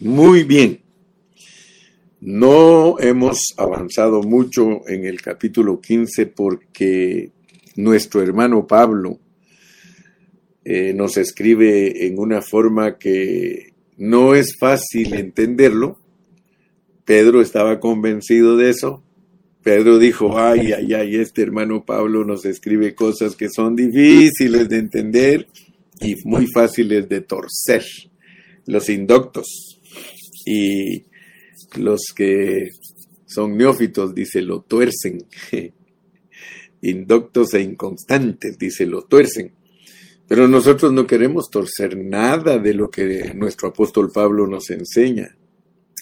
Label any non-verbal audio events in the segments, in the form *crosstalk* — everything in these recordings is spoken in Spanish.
Muy bien. No hemos avanzado mucho en el capítulo 15 porque nuestro hermano Pablo eh, nos escribe en una forma que no es fácil entenderlo. Pedro estaba convencido de eso. Pedro dijo, ay, ay, ay, este hermano Pablo nos escribe cosas que son difíciles de entender y muy fáciles de torcer. Los indoctos y los que son neófitos, dice, lo tuercen. *laughs* Indoctos e inconstantes, dice, lo tuercen. Pero nosotros no queremos torcer nada de lo que nuestro apóstol Pablo nos enseña.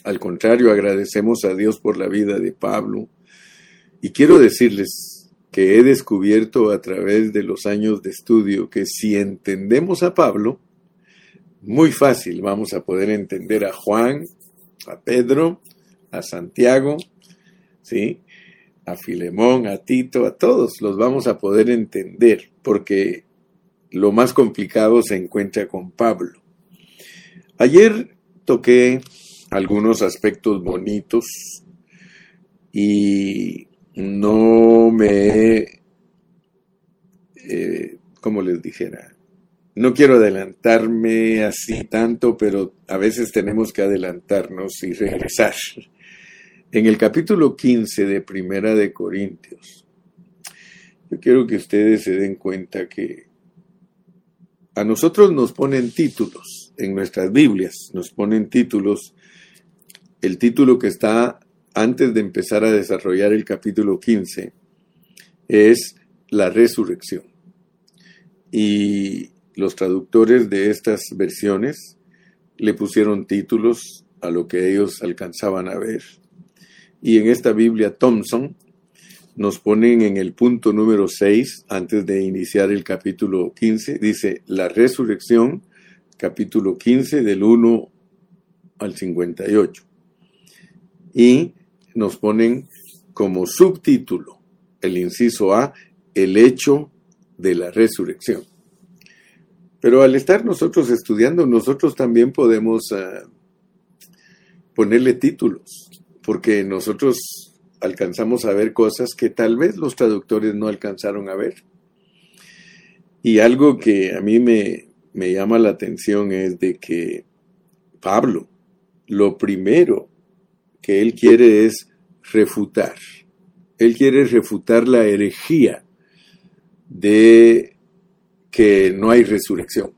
Al contrario, agradecemos a Dios por la vida de Pablo. Y quiero decirles que he descubierto a través de los años de estudio que si entendemos a Pablo, muy fácil vamos a poder entender a Juan, a Pedro, a Santiago, ¿sí? a Filemón, a Tito, a todos los vamos a poder entender, porque lo más complicado se encuentra con Pablo. Ayer toqué algunos aspectos bonitos y no me, eh, como les dijera, no quiero adelantarme así tanto, pero a veces tenemos que adelantarnos y regresar. En el capítulo 15 de Primera de Corintios, yo quiero que ustedes se den cuenta que a nosotros nos ponen títulos en nuestras Biblias, nos ponen títulos. El título que está antes de empezar a desarrollar el capítulo 15 es la resurrección. Y los traductores de estas versiones le pusieron títulos a lo que ellos alcanzaban a ver. Y en esta Biblia Thompson nos ponen en el punto número 6, antes de iniciar el capítulo 15, dice la resurrección, capítulo 15, del 1 al 58. Y nos ponen como subtítulo, el inciso A, el hecho de la resurrección. Pero al estar nosotros estudiando, nosotros también podemos uh, ponerle títulos, porque nosotros alcanzamos a ver cosas que tal vez los traductores no alcanzaron a ver. Y algo que a mí me, me llama la atención es de que Pablo, lo primero que él quiere es refutar. Él quiere refutar la herejía de que no hay resurrección.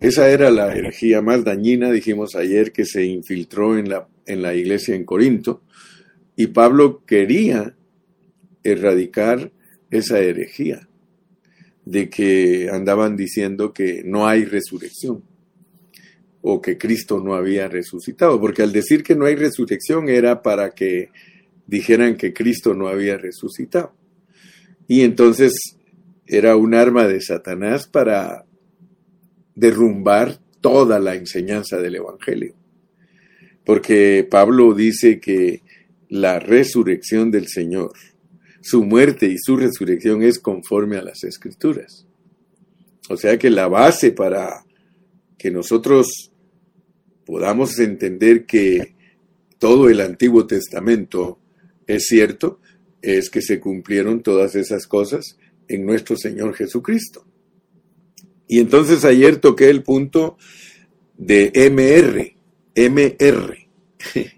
Esa era la herejía más dañina, dijimos ayer, que se infiltró en la, en la iglesia en Corinto, y Pablo quería erradicar esa herejía de que andaban diciendo que no hay resurrección o que Cristo no había resucitado, porque al decir que no hay resurrección era para que dijeran que Cristo no había resucitado. Y entonces era un arma de Satanás para derrumbar toda la enseñanza del Evangelio. Porque Pablo dice que la resurrección del Señor. Su muerte y su resurrección es conforme a las escrituras. O sea que la base para que nosotros podamos entender que todo el Antiguo Testamento es cierto, es que se cumplieron todas esas cosas en nuestro Señor Jesucristo. Y entonces ayer toqué el punto de MR, MR. *laughs*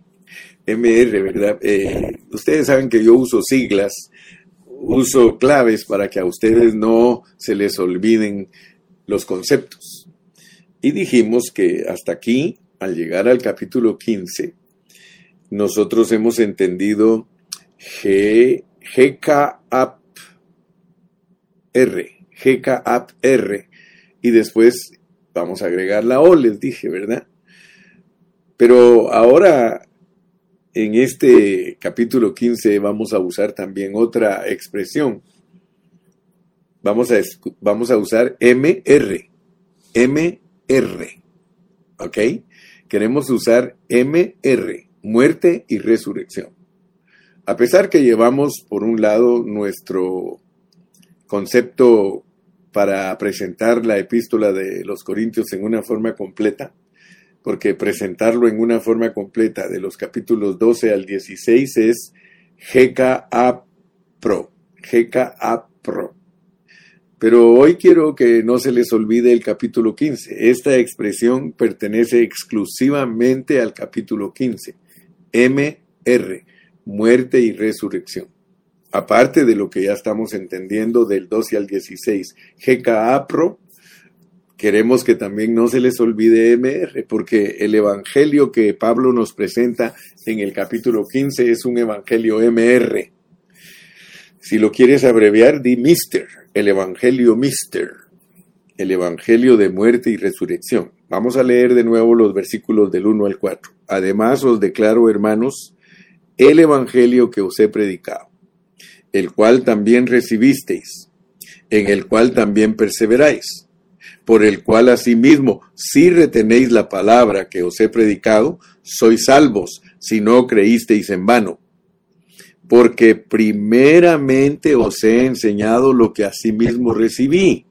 MR, ¿verdad? Eh, ustedes saben que yo uso siglas, uso claves para que a ustedes no se les olviden los conceptos. Y dijimos que hasta aquí, al llegar al capítulo 15, nosotros hemos entendido GKAP R, R, y después vamos a agregar la O, les dije, ¿verdad? Pero ahora en este capítulo 15 vamos a usar también otra expresión. Vamos a, vamos a usar MR. MR. ¿Ok? Queremos usar MR, muerte y resurrección. A pesar que llevamos, por un lado, nuestro concepto para presentar la epístola de los Corintios en una forma completa, porque presentarlo en una forma completa de los capítulos 12 al 16 es GKA Pro, GKA Pro. Pero hoy quiero que no se les olvide el capítulo 15. Esta expresión pertenece exclusivamente al capítulo 15. MR, muerte y resurrección. Aparte de lo que ya estamos entendiendo del 12 al 16, GKA Pro, queremos que también no se les olvide MR, porque el evangelio que Pablo nos presenta en el capítulo 15 es un evangelio MR. Si lo quieres abreviar, di Mister, el evangelio Mister, el evangelio de muerte y resurrección. Vamos a leer de nuevo los versículos del 1 al 4. Además os declaro, hermanos, el evangelio que os he predicado, el cual también recibisteis, en el cual también perseveráis, por el cual asimismo, si retenéis la palabra que os he predicado, sois salvos, si no creísteis en vano. Porque primeramente os he enseñado lo que asimismo recibí,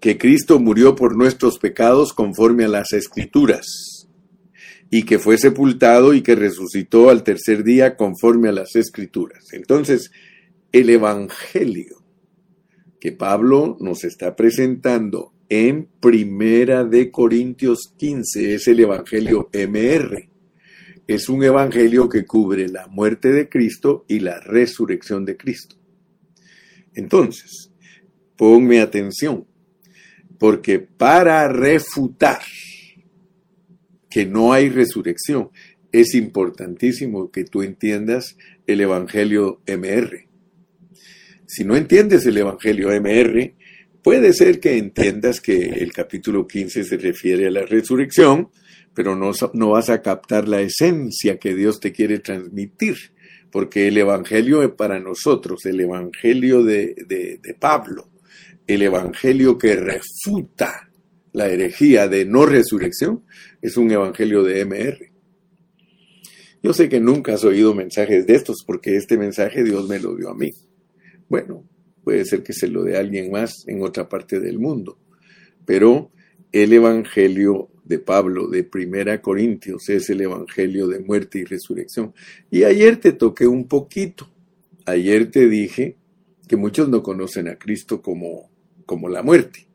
que Cristo murió por nuestros pecados conforme a las escrituras, y que fue sepultado y que resucitó al tercer día conforme a las escrituras. Entonces, el Evangelio que Pablo nos está presentando en Primera de Corintios 15 es el Evangelio MR es un evangelio que cubre la muerte de Cristo y la resurrección de Cristo. Entonces, ponme atención, porque para refutar que no hay resurrección, es importantísimo que tú entiendas el Evangelio MR. Si no entiendes el Evangelio MR, puede ser que entiendas que el capítulo 15 se refiere a la resurrección, pero no, no vas a captar la esencia que Dios te quiere transmitir, porque el Evangelio para nosotros, el Evangelio de, de Pablo, el Evangelio que refuta la herejía de no resurrección, es un Evangelio de MR. Yo sé que nunca has oído mensajes de estos, porque este mensaje Dios me lo dio a mí. Bueno, puede ser que se lo dé a alguien más en otra parte del mundo, pero el Evangelio de Pablo de Primera Corintios es el Evangelio de muerte y resurrección. Y ayer te toqué un poquito. Ayer te dije que muchos no conocen a Cristo como, como la muerte,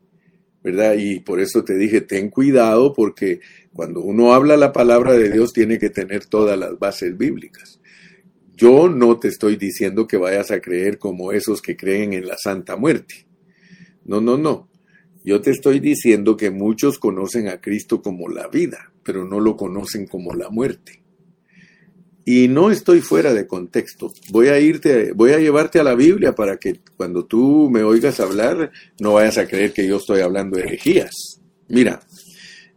¿verdad? Y por eso te dije, ten cuidado porque cuando uno habla la palabra de Dios tiene que tener todas las bases bíblicas. Yo no te estoy diciendo que vayas a creer como esos que creen en la Santa Muerte. No, no, no. Yo te estoy diciendo que muchos conocen a Cristo como la vida, pero no lo conocen como la muerte. Y no estoy fuera de contexto. Voy a irte, voy a llevarte a la Biblia para que cuando tú me oigas hablar no vayas a creer que yo estoy hablando herejías. Mira,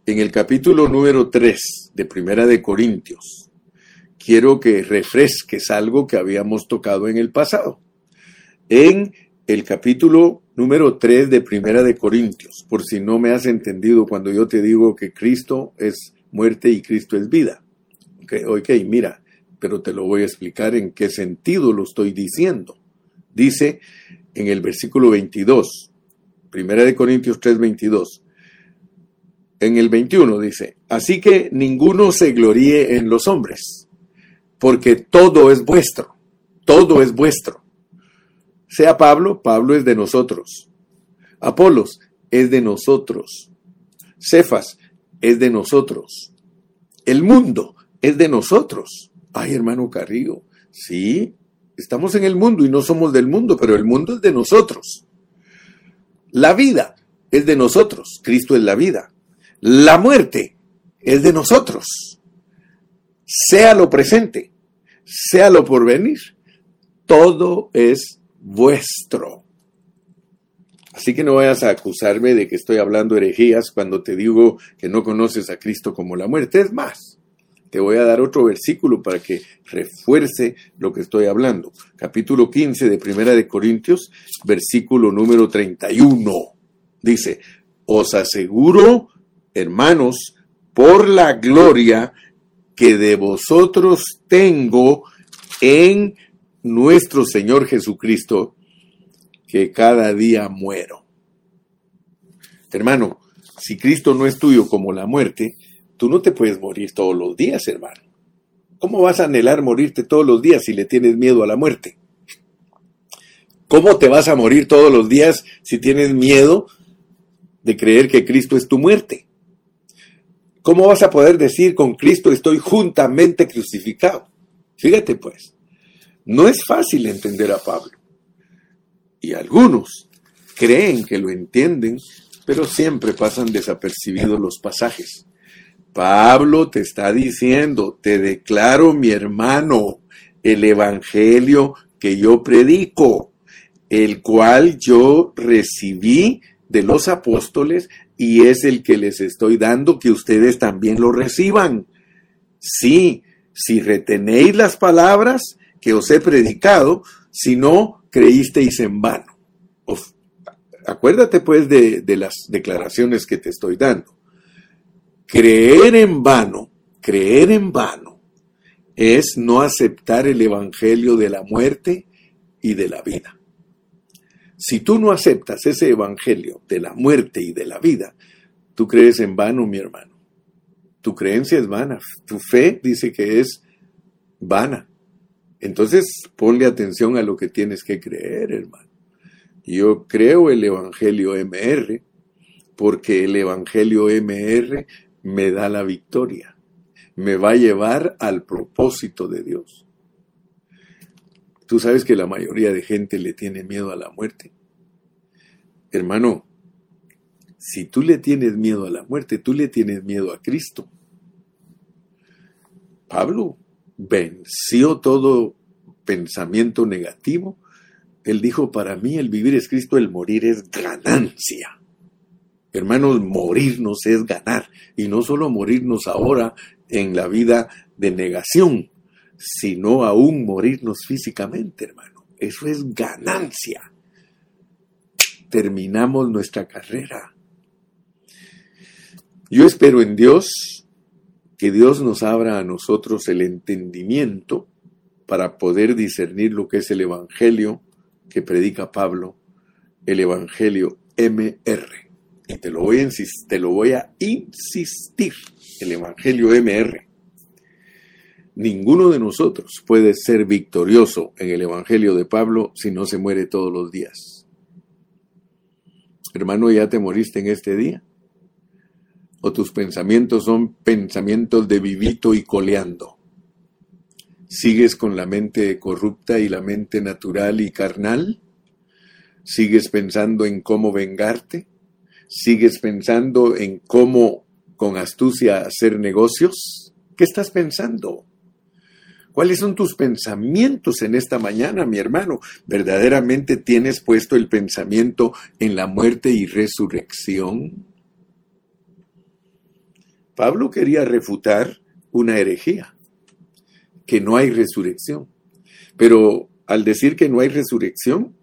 en el capítulo número 3 de Primera de Corintios, quiero que refresques algo que habíamos tocado en el pasado. En el capítulo número 3 de Primera de Corintios, por si no me has entendido cuando yo te digo que Cristo es muerte y Cristo es vida. Ok, mira, pero te lo voy a explicar en qué sentido lo estoy diciendo. Dice en el versículo 22, Primera de Corintios 3, 22. En el 21 dice, así que ninguno se gloríe en los hombres, porque todo es vuestro, todo es vuestro sea Pablo, Pablo es de nosotros. Apolos es de nosotros. Cefas es de nosotros. El mundo es de nosotros. Ay, hermano Carrillo, sí, estamos en el mundo y no somos del mundo, pero el mundo es de nosotros. La vida es de nosotros, Cristo es la vida. La muerte es de nosotros. Sea lo presente, sea lo por venir, todo es vuestro. Así que no vayas a acusarme de que estoy hablando herejías cuando te digo que no conoces a Cristo como la muerte. Es más, te voy a dar otro versículo para que refuerce lo que estoy hablando. Capítulo 15 de Primera de Corintios, versículo número 31. Dice, os aseguro, hermanos, por la gloria que de vosotros tengo en nuestro Señor Jesucristo, que cada día muero. Hermano, si Cristo no es tuyo como la muerte, Tú no te puedes morir todos los días, hermano. ¿Cómo vas a anhelar morirte todos los días si le tienes miedo a la muerte? ¿Cómo te vas a morir todos los días si tienes miedo de creer que Cristo es tu muerte? ¿Cómo vas a poder decir con Cristo estoy juntamente crucificado? Fíjate pues, no es fácil entender a Pablo. Y algunos creen que lo entienden, pero siempre pasan desapercibidos los pasajes. Pablo te está diciendo, te declaro mi hermano, el evangelio que yo predico el cual yo recibí de los apóstoles y es el que les estoy dando que ustedes también lo reciban. Sí, si retenéis las palabras que os he predicado, si no creísteis en vano. acuérdate pues de, de las declaraciones que te estoy dando. Creer en vano, creer en vano, es no aceptar el Evangelio de la muerte y de la vida. Si tú no aceptas ese evangelio de la muerte y de la vida, tú crees en vano, mi hermano. Tu creencia es vana. Tu fe dice que es vana. Entonces, ponle atención a lo que tienes que creer, hermano. Yo creo el Evangelio MR porque el Evangelio MR me da la victoria, me va a llevar al propósito de Dios. Tú sabes que la mayoría de gente le tiene miedo a la muerte. Hermano, si tú le tienes miedo a la muerte, tú le tienes miedo a Cristo. Pablo venció todo pensamiento negativo. Él dijo, para mí el vivir es Cristo, el morir es ganancia. Hermanos, morirnos es ganar. Y no solo morirnos ahora en la vida de negación, sino aún morirnos físicamente, hermano. Eso es ganancia. Terminamos nuestra carrera. Yo espero en Dios que Dios nos abra a nosotros el entendimiento para poder discernir lo que es el Evangelio que predica Pablo, el Evangelio MR. Y te lo voy a, te lo voy a insistir, el Evangelio MR. Ninguno de nosotros puede ser victorioso en el Evangelio de Pablo si no se muere todos los días. Hermano, ¿ya te moriste en este día? ¿O tus pensamientos son pensamientos de vivito y coleando? ¿Sigues con la mente corrupta y la mente natural y carnal? ¿Sigues pensando en cómo vengarte? ¿Sigues pensando en cómo con astucia hacer negocios? ¿Qué estás pensando? ¿Cuáles son tus pensamientos en esta mañana, mi hermano? ¿Verdaderamente tienes puesto el pensamiento en la muerte y resurrección? Pablo quería refutar una herejía, que no hay resurrección. Pero al decir que no hay resurrección,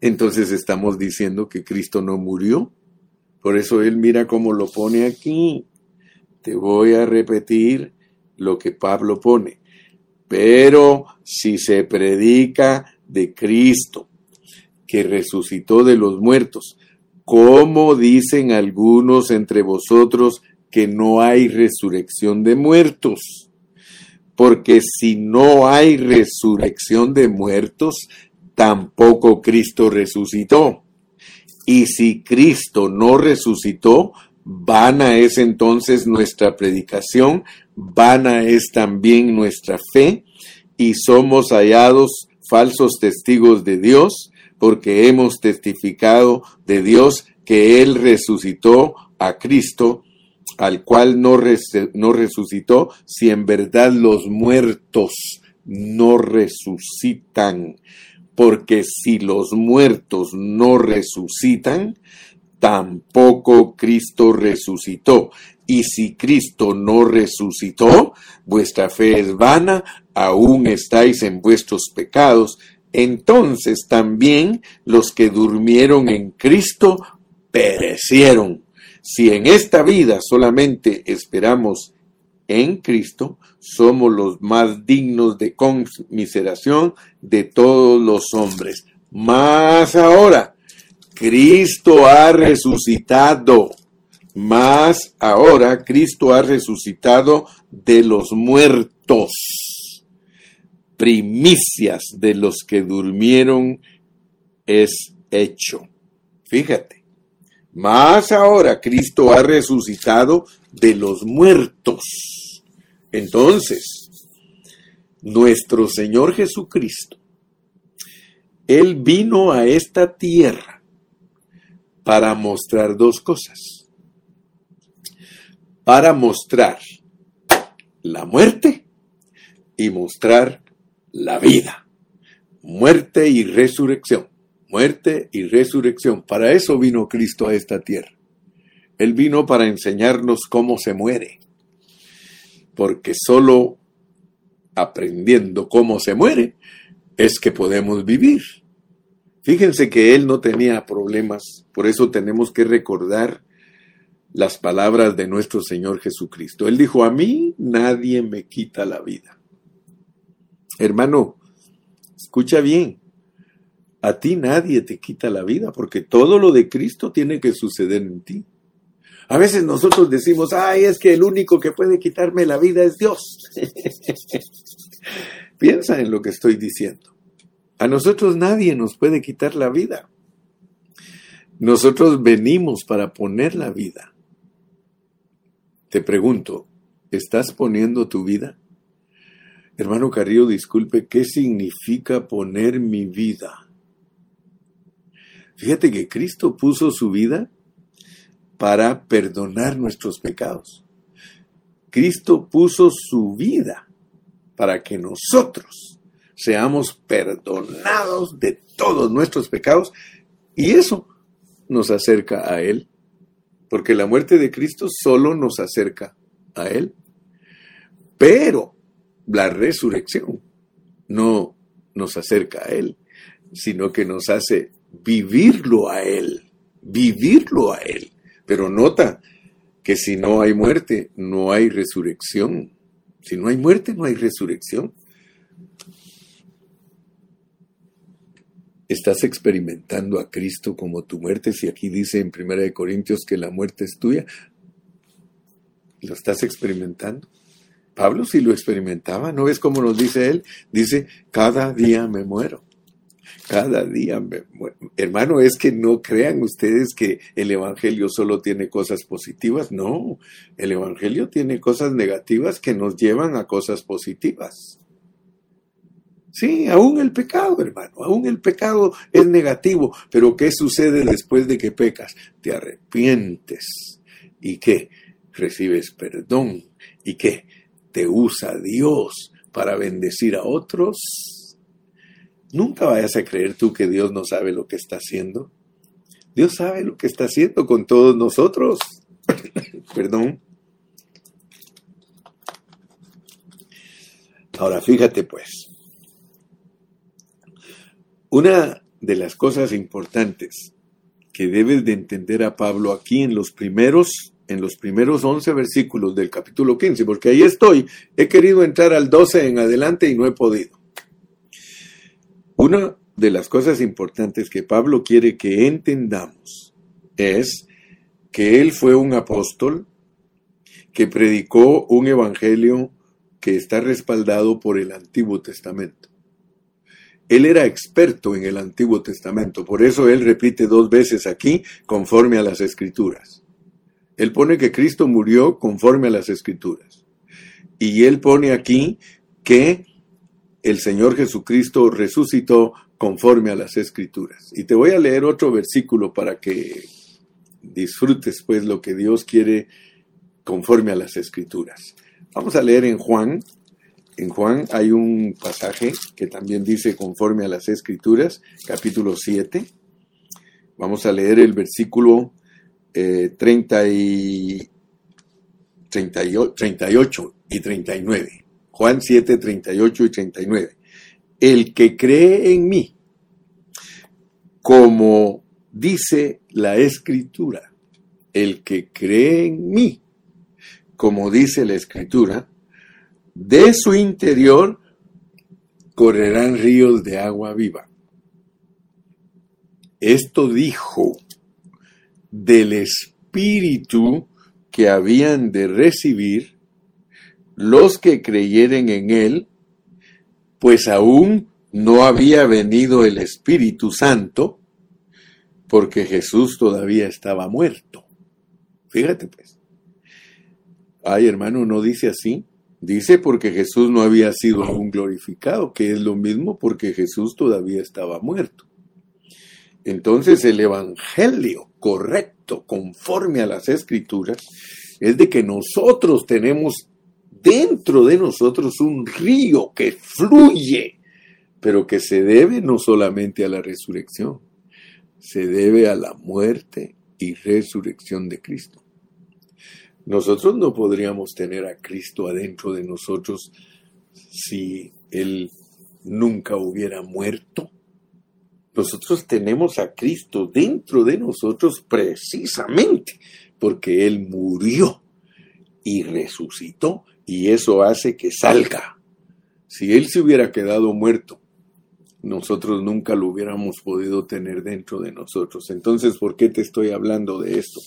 entonces estamos diciendo que Cristo no murió. Por eso él mira cómo lo pone aquí. Te voy a repetir lo que Pablo pone. Pero si se predica de Cristo, que resucitó de los muertos, ¿cómo dicen algunos entre vosotros que no hay resurrección de muertos? Porque si no hay resurrección de muertos, tampoco Cristo resucitó. Y si Cristo no resucitó, vana es entonces nuestra predicación vana es también nuestra fe y somos hallados falsos testigos de Dios porque hemos testificado de Dios que Él resucitó a Cristo, al cual no, no resucitó, si en verdad los muertos no resucitan. Porque si los muertos no resucitan, tampoco Cristo resucitó. Y si Cristo no resucitó, vuestra fe es vana, aún estáis en vuestros pecados. Entonces también los que durmieron en Cristo perecieron. Si en esta vida solamente esperamos en Cristo, somos los más dignos de conmiseración de todos los hombres. Más ahora, Cristo ha resucitado Mas ahora Cristo ha resucitado de los muertos. Primicias de los que durmieron es hecho. Fíjate. Mas ahora Cristo ha resucitado de los muertos. Entonces, nuestro Señor Jesucristo, Él vino a esta tierra para mostrar dos cosas. Para mostrar la muerte y mostrar la vida. Muerte y resurrección. Muerte y resurrección. Para eso vino Cristo a esta tierra. Él vino para enseñarnos cómo se muere. Porque solo aprendiendo cómo se muere es que podemos vivir. Fíjense que él no tenía problemas, por eso tenemos que recordar las palabras de nuestro Señor Jesucristo. Él dijo, a mí nadie me quita la vida. Hermano, escucha bien, a ti nadie te quita la vida porque todo lo de Cristo tiene que suceder en ti. A veces nosotros decimos, ay, es que el único que puede quitarme la vida es Dios. *laughs* Piensa en lo que estoy diciendo. A nosotros nadie nos puede quitar la vida. Nosotros venimos para poner la vida. Te pregunto, ¿estás poniendo tu vida? Hermano Carrillo, disculpe, ¿qué significa poner mi vida? Fíjate que Cristo puso su vida para perdonar nuestros pecados. Cristo puso su vida para que nosotros seamos perdonados de todos nuestros pecados y eso nos acerca a Él, porque la muerte de Cristo solo nos acerca a Él. Pero la resurrección no nos acerca a Él, sino que nos hace vivirlo a Él, vivirlo a Él. Pero nota que si no hay muerte, no hay resurrección. Si no hay muerte, no hay resurrección. ¿Estás experimentando a Cristo como tu muerte? Si aquí dice en 1 Corintios que la muerte es tuya, ¿lo estás experimentando? Pablo sí lo experimentaba, ¿no ves cómo nos dice él? Dice, cada día me muero. Cada día, hermano, es que no crean ustedes que el Evangelio solo tiene cosas positivas. No, el Evangelio tiene cosas negativas que nos llevan a cosas positivas. Sí, aún el pecado, hermano, aún el pecado es negativo, pero ¿qué sucede después de que pecas? Te arrepientes y que recibes perdón y que te usa Dios para bendecir a otros Nunca vayas a creer tú que Dios no sabe lo que está haciendo. Dios sabe lo que está haciendo con todos nosotros. *laughs* Perdón. Ahora fíjate pues, una de las cosas importantes que debes de entender a Pablo aquí en los primeros en los primeros 11 versículos del capítulo 15, porque ahí estoy, he querido entrar al 12 en adelante y no he podido. Una de las cosas importantes que Pablo quiere que entendamos es que él fue un apóstol que predicó un evangelio que está respaldado por el Antiguo Testamento. Él era experto en el Antiguo Testamento, por eso él repite dos veces aquí conforme a las escrituras. Él pone que Cristo murió conforme a las escrituras. Y él pone aquí que el Señor Jesucristo resucitó conforme a las escrituras. Y te voy a leer otro versículo para que disfrutes pues lo que Dios quiere conforme a las escrituras. Vamos a leer en Juan. En Juan hay un pasaje que también dice conforme a las escrituras, capítulo 7. Vamos a leer el versículo 30 eh, y 38 y 39. Juan 7, 38 y 39. El que cree en mí, como dice la escritura, el que cree en mí, como dice la escritura, de su interior correrán ríos de agua viva. Esto dijo del espíritu que habían de recibir los que creyeren en él, pues aún no había venido el Espíritu Santo, porque Jesús todavía estaba muerto. Fíjate pues. Ay, hermano, no dice así. Dice porque Jesús no había sido aún glorificado, que es lo mismo porque Jesús todavía estaba muerto. Entonces el Evangelio correcto, conforme a las Escrituras, es de que nosotros tenemos dentro de nosotros un río que fluye, pero que se debe no solamente a la resurrección, se debe a la muerte y resurrección de Cristo. Nosotros no podríamos tener a Cristo adentro de nosotros si Él nunca hubiera muerto. Nosotros tenemos a Cristo dentro de nosotros precisamente porque Él murió y resucitó y eso hace que salga. Si Él se hubiera quedado muerto, nosotros nunca lo hubiéramos podido tener dentro de nosotros. Entonces, ¿por qué te estoy hablando de esto?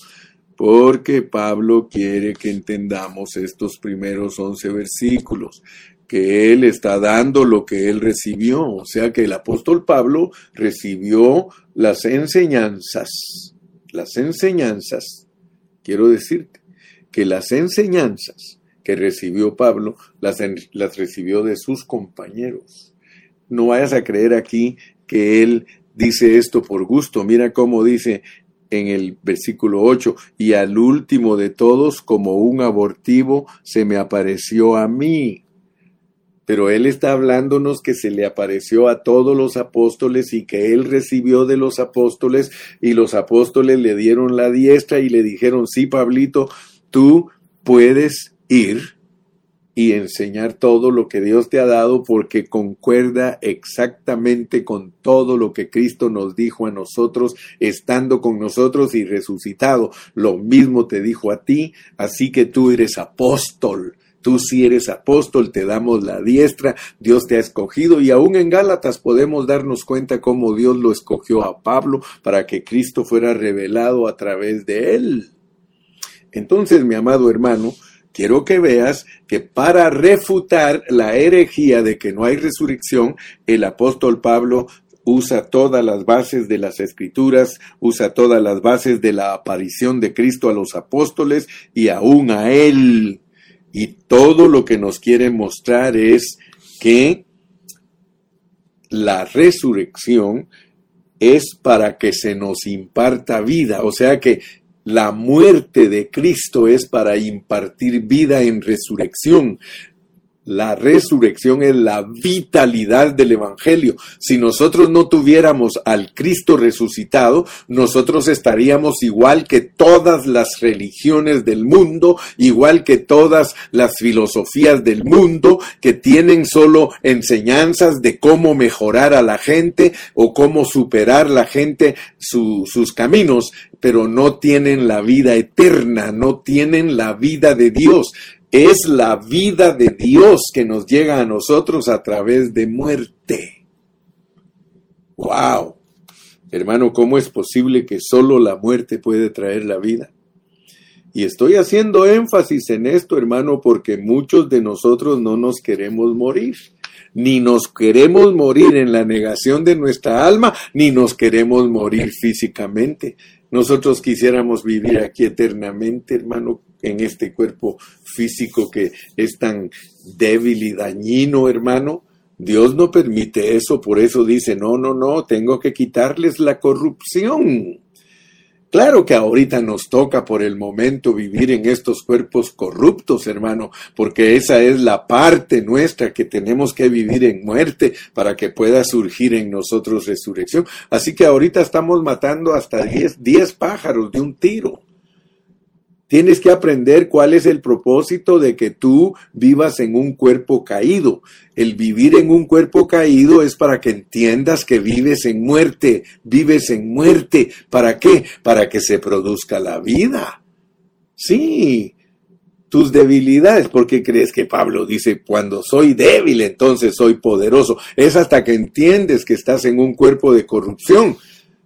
Porque Pablo quiere que entendamos estos primeros once versículos, que él está dando lo que él recibió. O sea que el apóstol Pablo recibió las enseñanzas, las enseñanzas, quiero decirte, que las enseñanzas que recibió Pablo las, las recibió de sus compañeros. No vayas a creer aquí que él dice esto por gusto. Mira cómo dice en el versículo 8, y al último de todos, como un abortivo, se me apareció a mí. Pero él está hablándonos que se le apareció a todos los apóstoles y que él recibió de los apóstoles y los apóstoles le dieron la diestra y le dijeron, sí, Pablito, tú puedes ir y enseñar todo lo que Dios te ha dado porque concuerda exactamente con todo lo que Cristo nos dijo a nosotros, estando con nosotros y resucitado. Lo mismo te dijo a ti, así que tú eres apóstol. Tú si eres apóstol, te damos la diestra, Dios te ha escogido y aún en Gálatas podemos darnos cuenta cómo Dios lo escogió a Pablo para que Cristo fuera revelado a través de él. Entonces, mi amado hermano, quiero que veas que para refutar la herejía de que no hay resurrección, el apóstol Pablo usa todas las bases de las escrituras, usa todas las bases de la aparición de Cristo a los apóstoles y aún a él. Y todo lo que nos quiere mostrar es que la resurrección es para que se nos imparta vida, o sea que la muerte de Cristo es para impartir vida en resurrección. La resurrección es la vitalidad del Evangelio. Si nosotros no tuviéramos al Cristo resucitado, nosotros estaríamos igual que todas las religiones del mundo, igual que todas las filosofías del mundo, que tienen solo enseñanzas de cómo mejorar a la gente o cómo superar la gente sus caminos, pero no tienen la vida eterna, no tienen la vida de Dios es la vida de Dios que nos llega a nosotros a través de muerte. ¡Wow! Hermano, ¿cómo es posible que solo la muerte puede traer la vida? Y estoy haciendo énfasis en esto, hermano, porque muchos de nosotros no nos queremos morir. Ni nos queremos morir en la negación de nuestra alma, ni nos queremos morir físicamente. Nosotros quisiéramos vivir aquí eternamente, hermano, en este cuerpo físico que es tan débil y dañino, hermano. Dios no permite eso, por eso dice, no, no, no, tengo que quitarles la corrupción. Claro que ahorita nos toca por el momento vivir en estos cuerpos corruptos, hermano, porque esa es la parte nuestra que tenemos que vivir en muerte para que pueda surgir en nosotros resurrección. Así que ahorita estamos matando hasta 10 pájaros de un tiro. Tienes que aprender cuál es el propósito de que tú vivas en un cuerpo caído. El vivir en un cuerpo caído es para que entiendas que vives en muerte, vives en muerte. ¿Para qué? Para que se produzca la vida. Sí, tus debilidades, porque crees que Pablo dice, cuando soy débil, entonces soy poderoso. Es hasta que entiendes que estás en un cuerpo de corrupción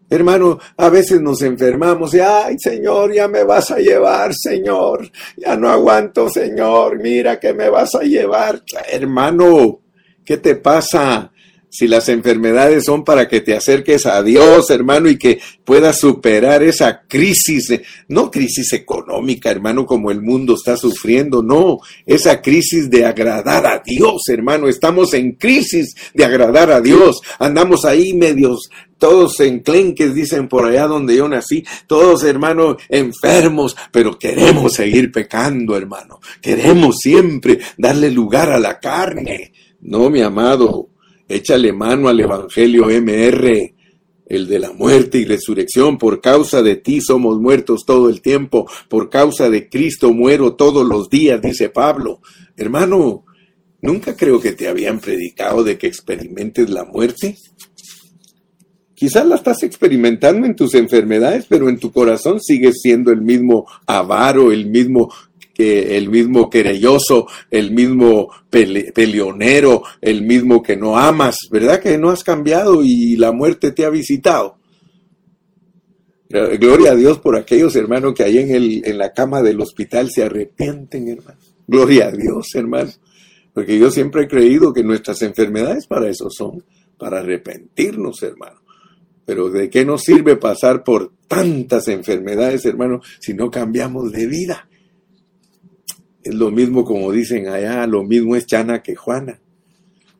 Hermano, a veces nos enfermamos y, ay Señor, ya me vas a llevar, Señor, ya no aguanto, Señor, mira que me vas a llevar. Hermano, ¿qué te pasa? Si las enfermedades son para que te acerques a Dios, hermano, y que puedas superar esa crisis, no crisis económica, hermano, como el mundo está sufriendo, no, esa crisis de agradar a Dios, hermano, estamos en crisis de agradar a Dios, andamos ahí medios todos enclenques, dicen por allá donde yo nací, todos hermano enfermos, pero queremos seguir pecando, hermano, queremos siempre darle lugar a la carne. No, mi amado, Échale mano al Evangelio MR, el de la muerte y resurrección. Por causa de ti somos muertos todo el tiempo. Por causa de Cristo muero todos los días, dice Pablo. Hermano, nunca creo que te habían predicado de que experimentes la muerte. Quizás la estás experimentando en tus enfermedades, pero en tu corazón sigues siendo el mismo avaro, el mismo que el mismo querelloso, el mismo peleonero, el mismo que no amas, ¿verdad? Que no has cambiado y la muerte te ha visitado. Gloria a Dios por aquellos hermanos que ahí en, el, en la cama del hospital se arrepienten, hermano. Gloria a Dios, hermano. Porque yo siempre he creído que nuestras enfermedades para eso son, para arrepentirnos, hermano. Pero ¿de qué nos sirve pasar por tantas enfermedades, hermano, si no cambiamos de vida? Es lo mismo como dicen allá, lo mismo es Chana que Juana,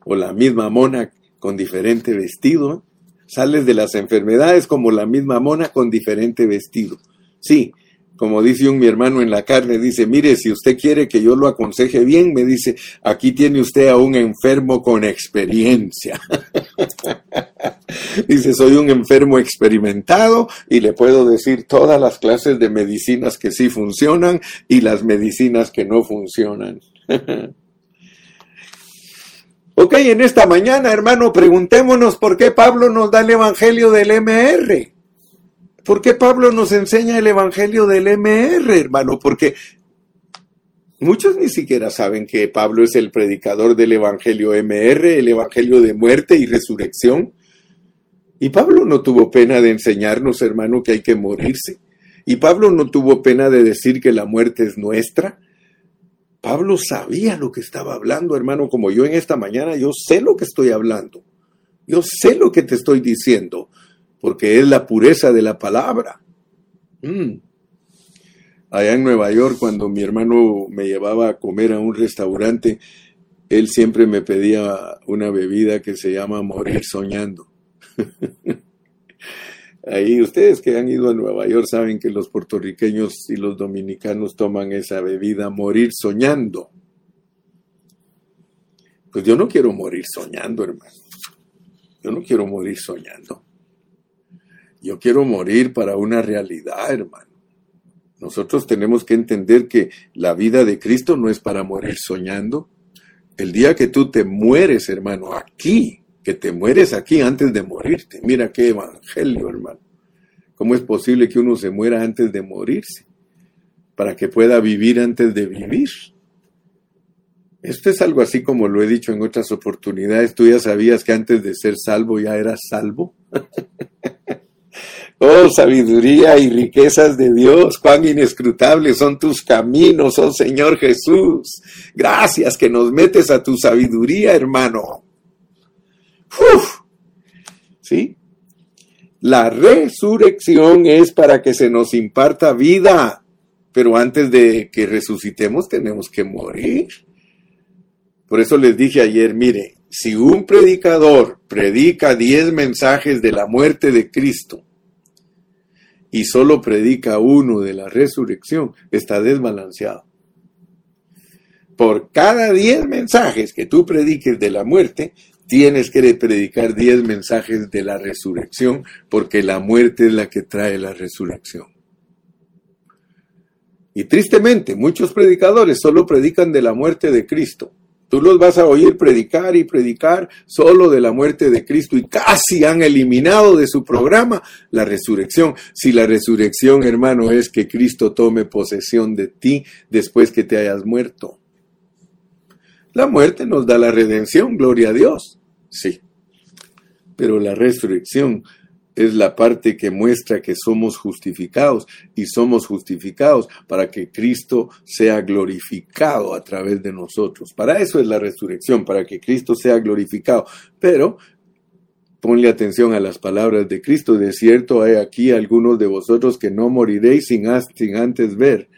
o la misma mona con diferente vestido. Sales de las enfermedades como la misma mona con diferente vestido. Sí, como dice un mi hermano en la carne, dice, mire, si usted quiere que yo lo aconseje bien, me dice, aquí tiene usted a un enfermo con experiencia. *laughs* Dice, soy un enfermo experimentado y le puedo decir todas las clases de medicinas que sí funcionan y las medicinas que no funcionan. *laughs* ok, en esta mañana, hermano, preguntémonos por qué Pablo nos da el Evangelio del MR. ¿Por qué Pablo nos enseña el Evangelio del MR, hermano? Porque Muchos ni siquiera saben que Pablo es el predicador del Evangelio MR, el Evangelio de muerte y resurrección. Y Pablo no tuvo pena de enseñarnos, hermano, que hay que morirse. Y Pablo no tuvo pena de decir que la muerte es nuestra. Pablo sabía lo que estaba hablando, hermano, como yo en esta mañana, yo sé lo que estoy hablando. Yo sé lo que te estoy diciendo, porque es la pureza de la palabra. Mm. Allá en Nueva York, cuando mi hermano me llevaba a comer a un restaurante, él siempre me pedía una bebida que se llama morir soñando. *laughs* Ahí ustedes que han ido a Nueva York saben que los puertorriqueños y los dominicanos toman esa bebida morir soñando. Pues yo no quiero morir soñando, hermano. Yo no quiero morir soñando. Yo quiero morir para una realidad, hermano. Nosotros tenemos que entender que la vida de Cristo no es para morir soñando. El día que tú te mueres, hermano, aquí, que te mueres aquí antes de morirte. Mira qué evangelio, hermano. ¿Cómo es posible que uno se muera antes de morirse? Para que pueda vivir antes de vivir. Esto es algo así como lo he dicho en otras oportunidades. Tú ya sabías que antes de ser salvo ya eras salvo. *laughs* oh, sabiduría y riquezas de Dios, cuán inescrutables son tus caminos, oh Señor Jesús. Gracias que nos metes a tu sabiduría, hermano. ¿Sí? La resurrección es para que se nos imparta vida, pero antes de que resucitemos tenemos que morir. Por eso les dije ayer, mire, si un predicador predica diez mensajes de la muerte de Cristo y solo predica uno de la resurrección, está desbalanceado. Por cada diez mensajes que tú prediques de la muerte, tienes que predicar diez mensajes de la resurrección, porque la muerte es la que trae la resurrección. Y tristemente, muchos predicadores solo predican de la muerte de Cristo. Tú los vas a oír predicar y predicar solo de la muerte de Cristo y casi han eliminado de su programa la resurrección. Si la resurrección, hermano, es que Cristo tome posesión de ti después que te hayas muerto. La muerte nos da la redención, gloria a Dios. Sí. Pero la resurrección es la parte que muestra que somos justificados y somos justificados para que Cristo sea glorificado a través de nosotros. Para eso es la resurrección, para que Cristo sea glorificado. Pero ponle atención a las palabras de Cristo. De cierto hay aquí algunos de vosotros que no moriréis sin, sin antes ver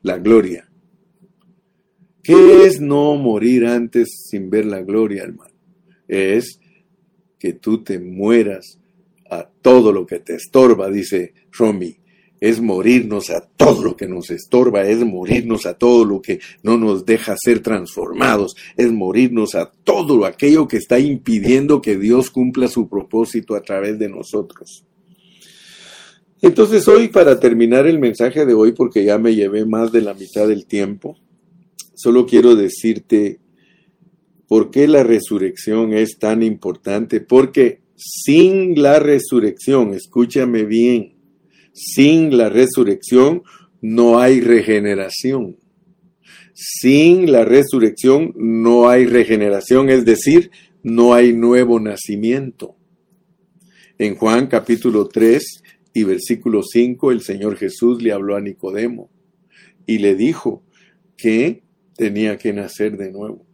la gloria. ¿Qué es no morir antes sin ver la gloria, hermano? Es que tú te mueras a todo lo que te estorba, dice Romy. Es morirnos a todo lo que nos estorba, es morirnos a todo lo que no nos deja ser transformados, es morirnos a todo aquello que está impidiendo que Dios cumpla su propósito a través de nosotros. Entonces hoy, para terminar el mensaje de hoy, porque ya me llevé más de la mitad del tiempo, solo quiero decirte por qué la resurrección es tan importante, porque sin la resurrección, escúchame bien, sin la resurrección no hay regeneración. Sin la resurrección no hay regeneración, es decir, no hay nuevo nacimiento. En Juan capítulo 3 y versículo 5 el Señor Jesús le habló a Nicodemo y le dijo que tenía que nacer de nuevo.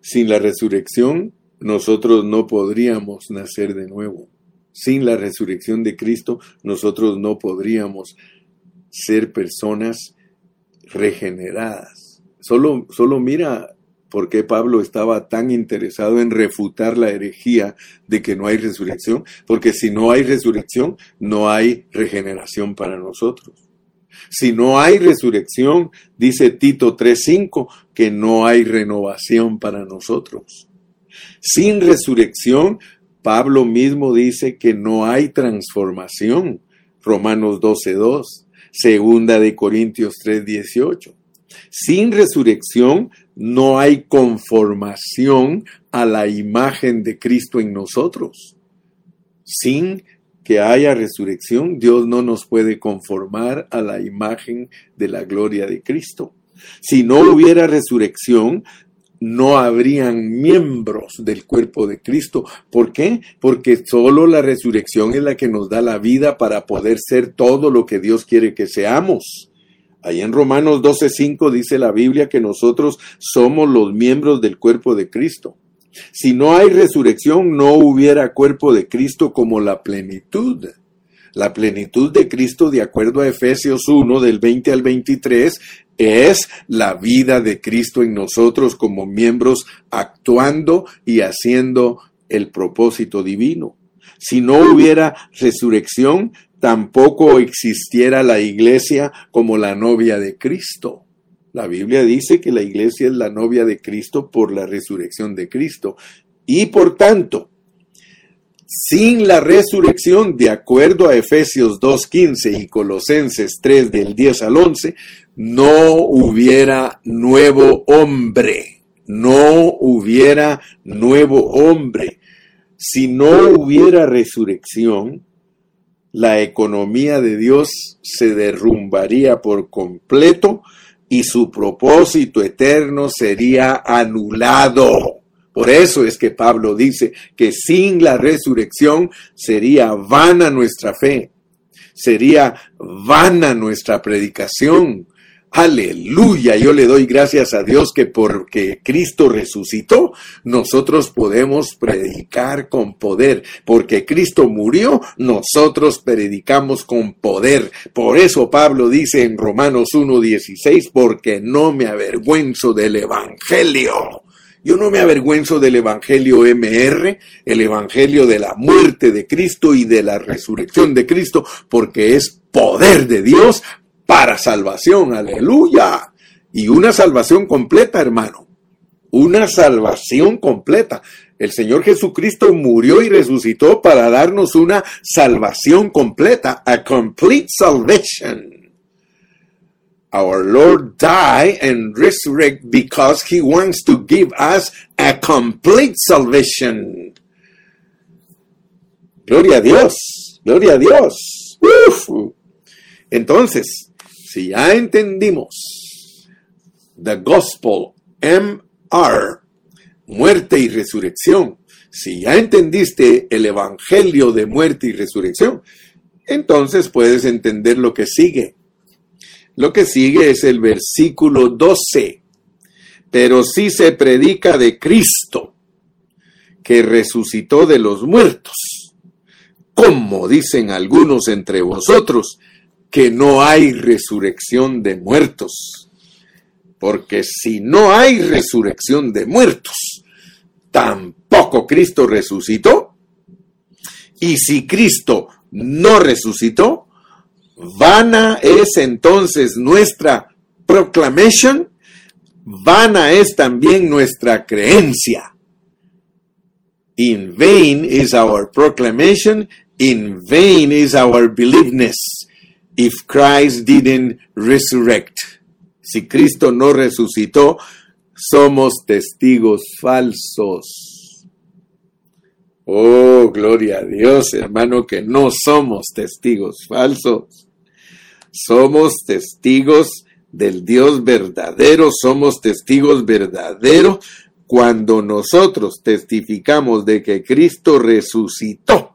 Sin la resurrección nosotros no podríamos nacer de nuevo. Sin la resurrección de Cristo, nosotros no podríamos ser personas regeneradas. Solo, solo mira por qué Pablo estaba tan interesado en refutar la herejía de que no hay resurrección, porque si no hay resurrección, no hay regeneración para nosotros. Si no hay resurrección, dice Tito 3:5, que no hay renovación para nosotros. Sin resurrección, Pablo mismo dice que no hay transformación. Romanos 12.2, segunda de Corintios 3.18. Sin resurrección no hay conformación a la imagen de Cristo en nosotros. Sin que haya resurrección, Dios no nos puede conformar a la imagen de la gloria de Cristo. Si no hubiera resurrección, no habrían miembros del cuerpo de Cristo. ¿Por qué? Porque solo la resurrección es la que nos da la vida para poder ser todo lo que Dios quiere que seamos. Ahí en Romanos 12:5 dice la Biblia que nosotros somos los miembros del cuerpo de Cristo. Si no hay resurrección, no hubiera cuerpo de Cristo como la plenitud. La plenitud de Cristo, de acuerdo a Efesios 1, del 20 al 23, es la vida de Cristo en nosotros como miembros actuando y haciendo el propósito divino. Si no hubiera resurrección, tampoco existiera la iglesia como la novia de Cristo. La Biblia dice que la iglesia es la novia de Cristo por la resurrección de Cristo. Y por tanto, sin la resurrección, de acuerdo a Efesios 2.15 y Colosenses 3 del 10 al 11, no hubiera nuevo hombre, no hubiera nuevo hombre. Si no hubiera resurrección, la economía de Dios se derrumbaría por completo y su propósito eterno sería anulado. Por eso es que Pablo dice que sin la resurrección sería vana nuestra fe, sería vana nuestra predicación, Aleluya, yo le doy gracias a Dios que porque Cristo resucitó, nosotros podemos predicar con poder. Porque Cristo murió, nosotros predicamos con poder. Por eso Pablo dice en Romanos 1.16, porque no me avergüenzo del Evangelio. Yo no me avergüenzo del Evangelio MR, el Evangelio de la muerte de Cristo y de la resurrección de Cristo, porque es poder de Dios para salvación, aleluya. Y una salvación completa, hermano. Una salvación completa. El Señor Jesucristo murió y resucitó para darnos una salvación completa, a complete salvation. Our Lord died and resurrected because he wants to give us a complete salvation. Gloria a Dios, gloria a Dios. Entonces, si ya entendimos the gospel MR, muerte y resurrección, si ya entendiste el Evangelio de muerte y resurrección, entonces puedes entender lo que sigue. Lo que sigue es el versículo 12. Pero si se predica de Cristo, que resucitó de los muertos, como dicen algunos entre vosotros, que no hay resurrección de muertos. Porque si no hay resurrección de muertos, tampoco Cristo resucitó. Y si Cristo no resucitó, vana es entonces nuestra proclamation, vana es también nuestra creencia. In vain is our proclamation, in vain is our believeness, if Christ didn't resurrect. Si Cristo no resucitó, somos testigos falsos. Oh, gloria a Dios, hermano, que no somos testigos falsos. Somos testigos del Dios verdadero, somos testigos verdaderos cuando nosotros testificamos de que Cristo resucitó.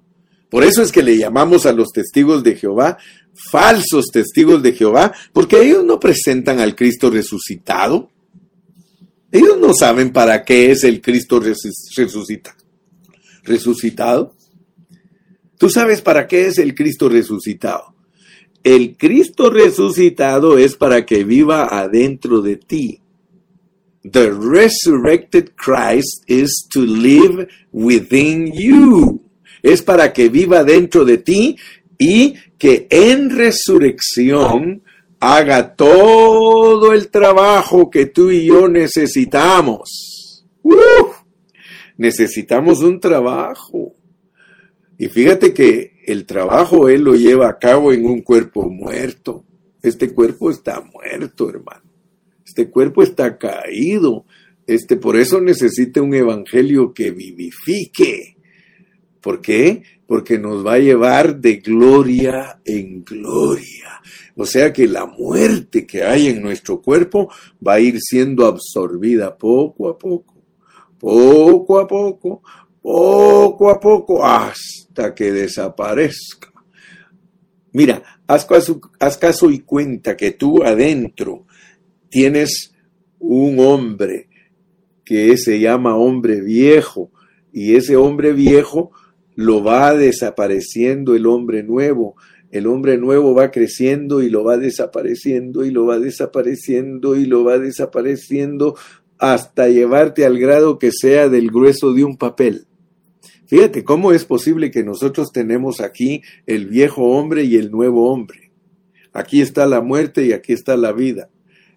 Por eso es que le llamamos a los testigos de Jehová falsos testigos de Jehová, porque ellos no presentan al Cristo resucitado. Ellos no saben para qué es el Cristo resucita, resucitado. Tú sabes para qué es el Cristo resucitado. El Cristo resucitado es para que viva adentro de ti. The resurrected Christ is to live within you. Es para que viva dentro de ti y que en resurrección haga todo el trabajo que tú y yo necesitamos. necesitamos un trabajo. Y fíjate que el trabajo Él lo lleva a cabo en un cuerpo muerto. Este cuerpo está muerto, hermano. Este cuerpo está caído. Este, por eso necesita un evangelio que vivifique. ¿Por qué? porque nos va a llevar de gloria en gloria. O sea que la muerte que hay en nuestro cuerpo va a ir siendo absorbida poco a poco, poco a poco, poco a poco, hasta que desaparezca. Mira, haz caso, haz caso y cuenta que tú adentro tienes un hombre que se llama hombre viejo y ese hombre viejo lo va desapareciendo el hombre nuevo. El hombre nuevo va creciendo y lo va desapareciendo y lo va desapareciendo y lo va desapareciendo hasta llevarte al grado que sea del grueso de un papel. Fíjate cómo es posible que nosotros tenemos aquí el viejo hombre y el nuevo hombre. Aquí está la muerte y aquí está la vida.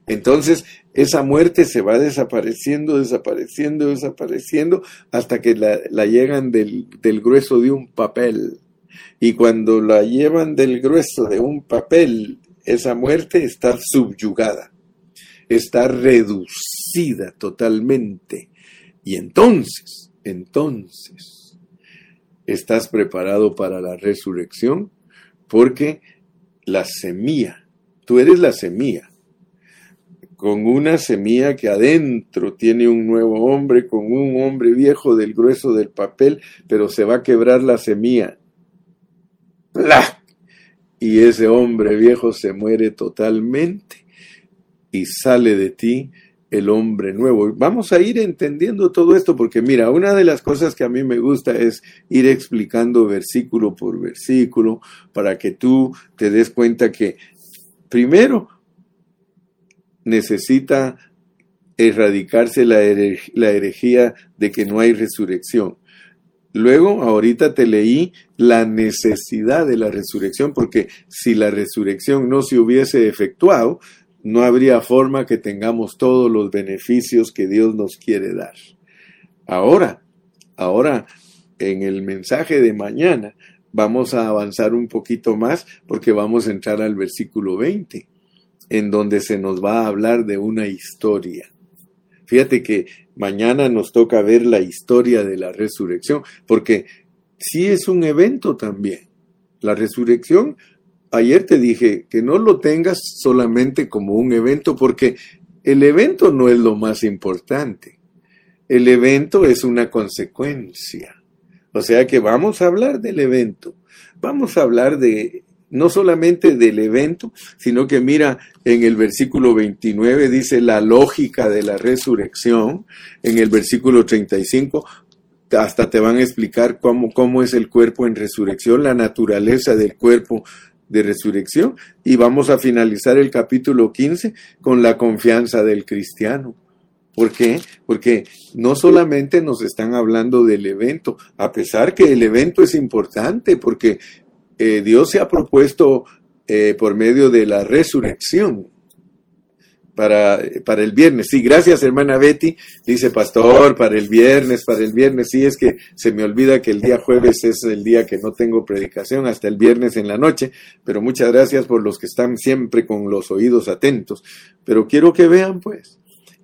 Entonces, esa muerte se va desapareciendo, desapareciendo, desapareciendo, hasta que la, llegan del, del grueso de un papel. Y cuando la llevan del grueso de un papel, esa muerte está subyugada, está reducida totalmente. Y entonces, entonces, estás preparado para la resurrección porque la semilla, tú eres la semilla, con una semilla que adentro tiene un nuevo hombre, con un hombre viejo del grueso del papel, pero se va a quebrar la semilla. Y ese hombre viejo se muere totalmente y sale de ti el hombre nuevo. Vamos a ir entendiendo todo esto porque mira, una de las cosas que a mí me gusta es ir explicando versículo por versículo para que tú te des cuenta que primero necesita erradicarse la, herejía de que no hay resurrección. Luego, ahorita te leí la necesidad de la resurrección, porque si la resurrección no se hubiese efectuado, no habría forma que tengamos todos los beneficios que Dios nos quiere dar. Ahora, ahora, en el mensaje de mañana, vamos a avanzar un poquito más porque vamos a entrar al versículo 20 en donde se nos va a hablar de una historia. Fíjate que mañana nos toca ver la historia de la resurrección, porque sí es un evento también. La resurrección, ayer te dije que no lo tengas solamente como un evento, porque el evento no es lo más importante. el evento es una consecuencia. O sea que vamos a hablar del evento. Vamos a hablar de no solamente del evento, sino que mira, en el versículo 29 dice la lógica de la resurrección, en el versículo 35 hasta te van a explicar cómo, cómo es el cuerpo en resurrección, la naturaleza del cuerpo de resurrección, y vamos a finalizar el capítulo 15 con la confianza del cristiano. ¿Por qué? Porque no solamente nos están hablando del evento, a pesar que el evento es importante, porque eh, Dios se ha propuesto eh, por medio de la resurrección para, para el viernes. Sí, gracias hermana Betty. Dice pastor, para el viernes, para el viernes. Sí, es que se me olvida que el día jueves es el día que no tengo predicación, hasta el viernes en la noche. Pero muchas gracias por los que están siempre con los oídos atentos. Pero quiero que vean pues.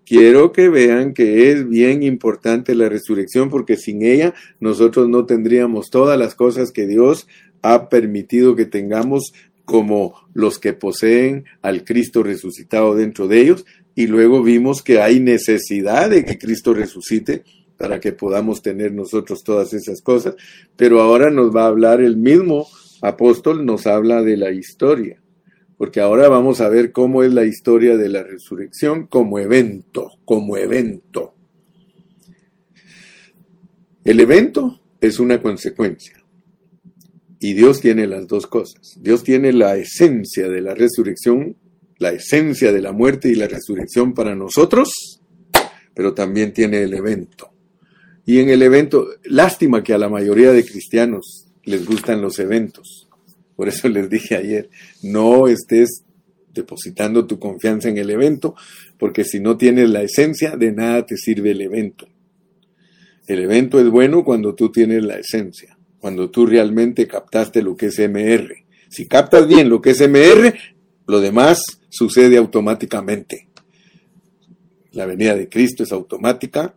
Quiero que vean que es bien importante la resurrección porque sin ella nosotros no tendríamos todas las cosas que Dios ha permitido que tengamos como los que poseen al Cristo resucitado dentro de ellos, y luego vimos que hay necesidad de que Cristo resucite para que podamos tener nosotros todas esas cosas, pero ahora nos va a hablar el mismo apóstol, nos habla de la historia, porque ahora vamos a ver cómo es la historia de la resurrección como evento, como evento. El evento es una consecuencia. Y Dios tiene las dos cosas. Dios tiene la esencia de la resurrección, la esencia de la muerte y la resurrección para nosotros, pero también tiene el evento. Y en el evento, lástima que a la mayoría de cristianos les gustan los eventos. Por eso les dije ayer, no estés depositando tu confianza en el evento, porque si no tienes la esencia, de nada te sirve el evento. El evento es bueno cuando tú tienes la esencia cuando tú realmente captaste lo que es MR. Si captas bien lo que es MR, lo demás sucede automáticamente. La venida de Cristo es automática,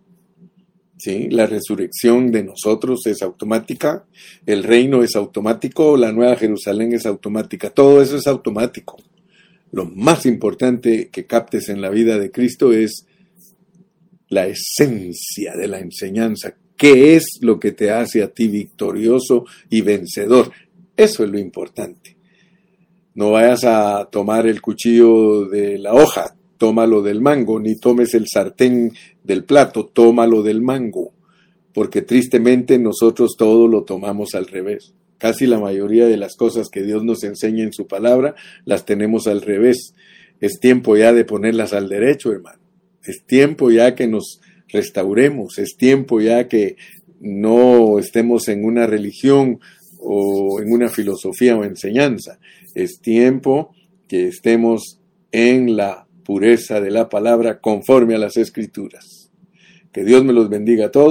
¿sí? la resurrección de nosotros es automática, el reino es automático, la nueva Jerusalén es automática, todo eso es automático. Lo más importante que captes en la vida de Cristo es la esencia de la enseñanza ¿Qué es lo que te hace a ti victorioso y vencedor? Eso es lo importante. No vayas a tomar el cuchillo de la hoja, tómalo del mango, ni tomes el sartén del plato, tómalo del mango, porque tristemente nosotros todo lo tomamos al revés. Casi la mayoría de las cosas que Dios nos enseña en su palabra las tenemos al revés. Es tiempo ya de ponerlas al derecho, hermano. Es tiempo ya que nos restauremos. Es tiempo ya que no estemos en una religión o en una filosofía o enseñanza. Es tiempo que estemos en la pureza de la palabra conforme a las escrituras. Que Dios me los bendiga a todos.